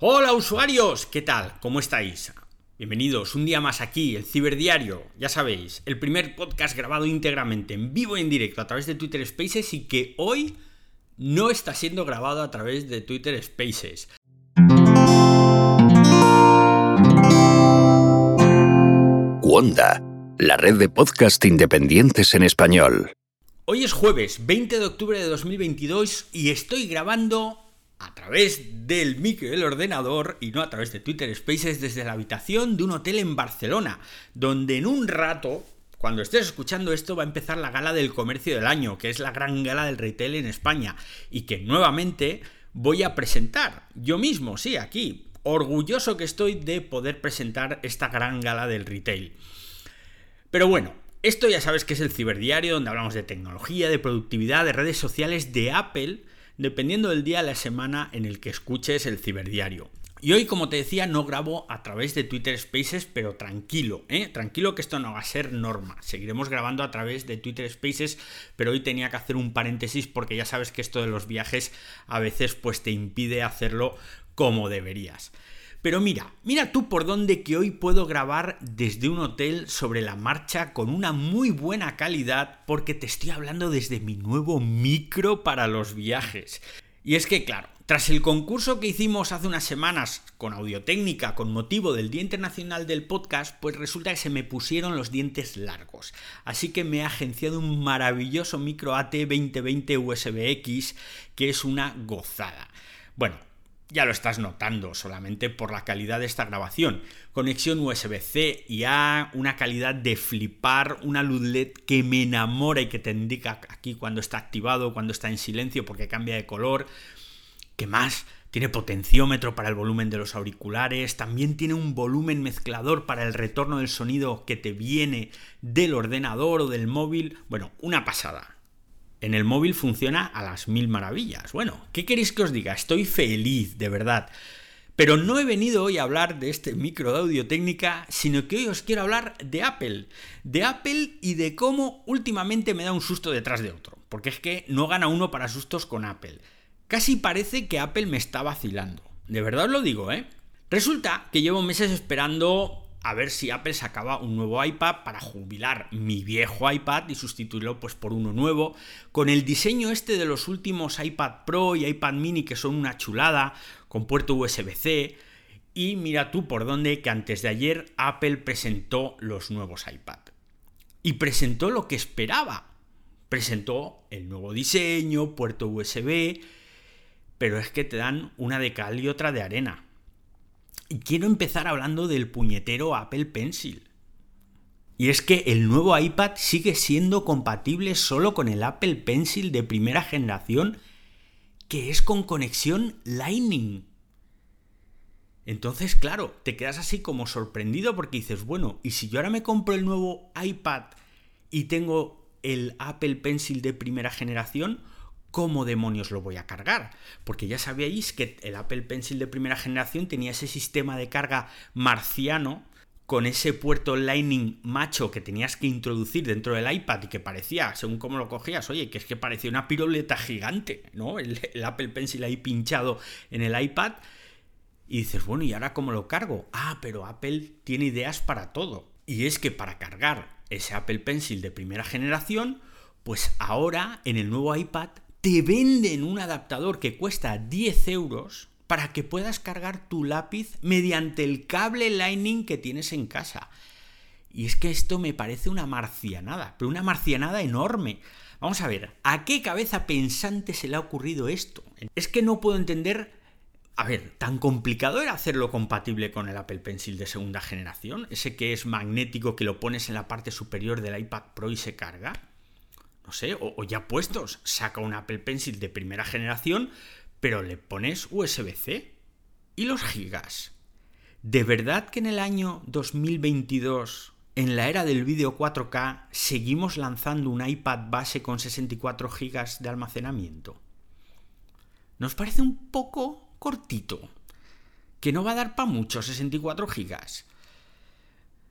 Hola usuarios, ¿qué tal? ¿Cómo estáis? Bienvenidos un día más aquí, el Ciberdiario, ya sabéis, el primer podcast grabado íntegramente en vivo y en directo a través de Twitter Spaces y que hoy no está siendo grabado a través de Twitter Spaces. Wanda, la red de podcast independientes en español. Hoy es jueves 20 de octubre de 2022 y estoy grabando a través del micro del ordenador y no a través de Twitter Spaces desde la habitación de un hotel en Barcelona, donde en un rato, cuando estés escuchando esto, va a empezar la gala del comercio del año, que es la gran gala del retail en España, y que nuevamente voy a presentar yo mismo, sí, aquí. Orgulloso que estoy de poder presentar esta gran gala del retail. Pero bueno, esto ya sabes que es el ciberdiario donde hablamos de tecnología, de productividad, de redes sociales, de Apple dependiendo del día de la semana en el que escuches el ciberdiario. Y hoy, como te decía, no grabo a través de Twitter Spaces, pero tranquilo, ¿eh? Tranquilo que esto no va a ser norma. Seguiremos grabando a través de Twitter Spaces, pero hoy tenía que hacer un paréntesis porque ya sabes que esto de los viajes a veces pues te impide hacerlo como deberías. Pero mira, mira tú por dónde que hoy puedo grabar desde un hotel sobre la marcha con una muy buena calidad porque te estoy hablando desde mi nuevo micro para los viajes. Y es que claro, tras el concurso que hicimos hace unas semanas con Audiotécnica con motivo del Día Internacional del Podcast, pues resulta que se me pusieron los dientes largos. Así que me he agenciado un maravilloso micro AT2020 USB-X que es una gozada. Bueno, ya lo estás notando solamente por la calidad de esta grabación. Conexión USB-C y A, una calidad de flipar, una luz LED que me enamora y que te indica aquí cuando está activado, cuando está en silencio porque cambia de color. ¿Qué más? Tiene potenciómetro para el volumen de los auriculares, también tiene un volumen mezclador para el retorno del sonido que te viene del ordenador o del móvil. Bueno, una pasada. En el móvil funciona a las mil maravillas. Bueno, ¿qué queréis que os diga? Estoy feliz, de verdad. Pero no he venido hoy a hablar de este micro de audio técnica, sino que hoy os quiero hablar de Apple. De Apple y de cómo últimamente me da un susto detrás de otro. Porque es que no gana uno para sustos con Apple. Casi parece que Apple me está vacilando. De verdad os lo digo, ¿eh? Resulta que llevo meses esperando a ver si Apple sacaba un nuevo iPad para jubilar mi viejo iPad y sustituirlo pues por uno nuevo, con el diseño este de los últimos iPad Pro y iPad mini que son una chulada, con puerto USB-C, y mira tú por dónde que antes de ayer Apple presentó los nuevos iPad. Y presentó lo que esperaba. Presentó el nuevo diseño, puerto USB, pero es que te dan una de cal y otra de arena. Quiero empezar hablando del puñetero Apple Pencil. Y es que el nuevo iPad sigue siendo compatible solo con el Apple Pencil de primera generación, que es con conexión Lightning. Entonces, claro, te quedas así como sorprendido porque dices, bueno, ¿y si yo ahora me compro el nuevo iPad y tengo el Apple Pencil de primera generación? ¿Cómo demonios lo voy a cargar? Porque ya sabíais que el Apple Pencil de primera generación tenía ese sistema de carga marciano con ese puerto Lightning macho que tenías que introducir dentro del iPad y que parecía, según cómo lo cogías, oye, que es que parecía una piruleta gigante, ¿no? El, el Apple Pencil ahí pinchado en el iPad. Y dices, bueno, ¿y ahora cómo lo cargo? Ah, pero Apple tiene ideas para todo. Y es que para cargar ese Apple Pencil de primera generación, pues ahora en el nuevo iPad te venden un adaptador que cuesta 10 euros para que puedas cargar tu lápiz mediante el cable Lightning que tienes en casa. Y es que esto me parece una marcianada, pero una marcianada enorme. Vamos a ver, ¿a qué cabeza pensante se le ha ocurrido esto? Es que no puedo entender... A ver, ¿tan complicado era hacerlo compatible con el Apple Pencil de segunda generación? Ese que es magnético que lo pones en la parte superior del iPad Pro y se carga no sé, o, ya puestos, saca un Apple Pencil de primera generación, pero le pones USB-C. ¿Y los gigas? ¿De verdad que en el año 2022, en la era del vídeo 4K, seguimos lanzando un iPad base con 64 gigas de almacenamiento? ¿Nos parece un poco cortito? Que no va a dar para mucho 64 gigas.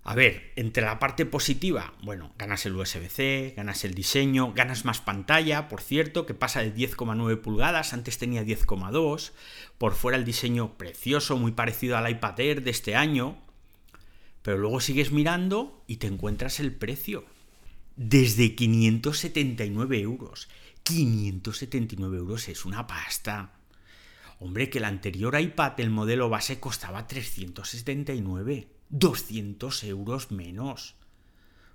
A ver, entre la parte positiva, bueno, ganas el USB-C, ganas el diseño, ganas más pantalla, por cierto, que pasa de 10,9 pulgadas, antes tenía 10,2, por fuera el diseño precioso, muy parecido al iPad Air de este año, pero luego sigues mirando y te encuentras el precio. Desde 579 euros. 579 euros es una pasta. Hombre, que el anterior iPad, el modelo base, costaba 379. 200 euros menos.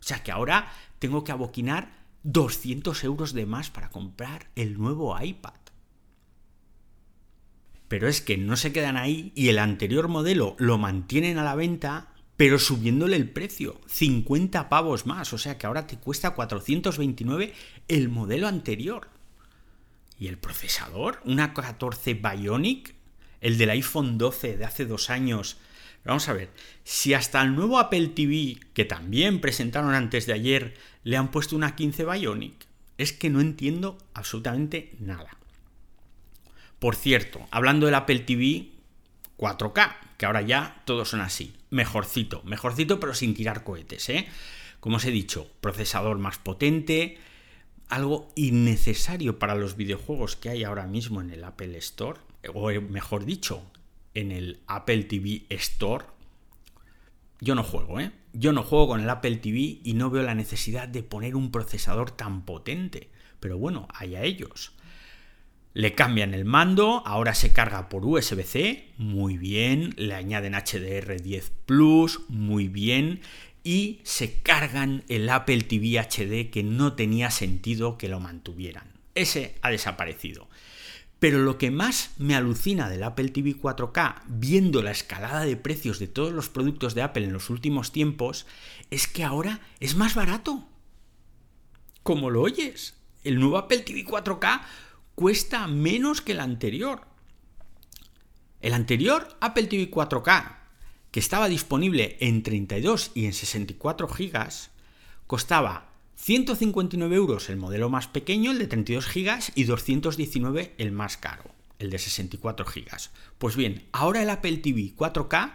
O sea que ahora tengo que aboquinar 200 euros de más para comprar el nuevo iPad. Pero es que no se quedan ahí y el anterior modelo lo mantienen a la venta, pero subiéndole el precio, 50 pavos más. O sea que ahora te cuesta 429 el modelo anterior. ¿Y el procesador? Una 14 Bionic, el del iPhone 12 de hace dos años. Vamos a ver, si hasta el nuevo Apple TV, que también presentaron antes de ayer, le han puesto una 15 Bionic, es que no entiendo absolutamente nada. Por cierto, hablando del Apple TV 4K, que ahora ya todos son así, mejorcito, mejorcito pero sin tirar cohetes, ¿eh? Como os he dicho, procesador más potente, algo innecesario para los videojuegos que hay ahora mismo en el Apple Store, o mejor dicho, en el Apple TV Store. Yo no juego, ¿eh? Yo no juego con el Apple TV y no veo la necesidad de poner un procesador tan potente. Pero bueno, allá ellos. Le cambian el mando, ahora se carga por USB-C, muy bien. Le añaden HDR10 Plus, muy bien y se cargan el Apple TV HD que no tenía sentido que lo mantuvieran. Ese ha desaparecido. Pero lo que más me alucina del Apple TV 4K, viendo la escalada de precios de todos los productos de Apple en los últimos tiempos, es que ahora es más barato. Como lo oyes, el nuevo Apple TV 4K cuesta menos que el anterior. El anterior Apple TV 4K que estaba disponible en 32 y en 64 gigas, costaba 159 euros el modelo más pequeño, el de 32 gigas, y 219 el más caro, el de 64 gigas. Pues bien, ahora el Apple TV 4K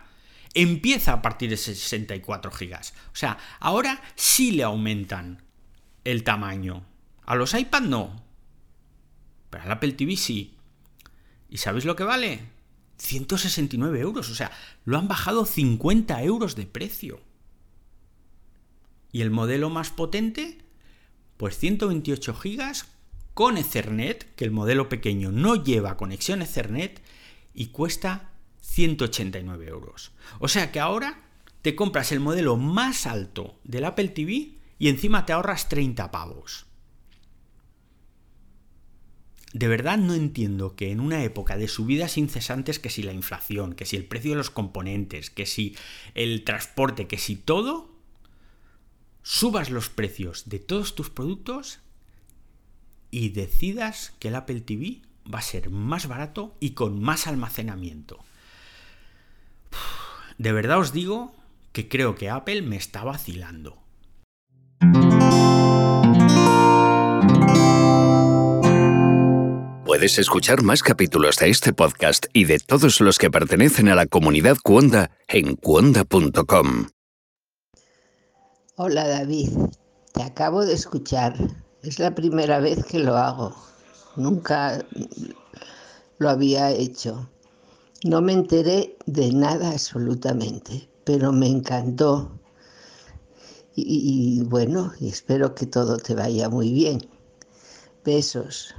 empieza a partir de 64 gigas. O sea, ahora sí le aumentan el tamaño. A los iPad no. Pero al Apple TV sí. ¿Y sabéis lo que vale? 169 euros, o sea, lo han bajado 50 euros de precio. ¿Y el modelo más potente? Pues 128 gigas con Ethernet, que el modelo pequeño no lleva conexión Ethernet y cuesta 189 euros. O sea que ahora te compras el modelo más alto del Apple TV y encima te ahorras 30 pavos. De verdad no entiendo que en una época de subidas incesantes, que si la inflación, que si el precio de los componentes, que si el transporte, que si todo, subas los precios de todos tus productos y decidas que el Apple TV va a ser más barato y con más almacenamiento. De verdad os digo que creo que Apple me está vacilando. Puedes escuchar más capítulos de este podcast y de todos los que pertenecen a la comunidad Cuonda en cuonda.com. Hola David, te acabo de escuchar. Es la primera vez que lo hago. Nunca lo había hecho. No me enteré de nada absolutamente, pero me encantó. Y, y bueno, espero que todo te vaya muy bien. Besos.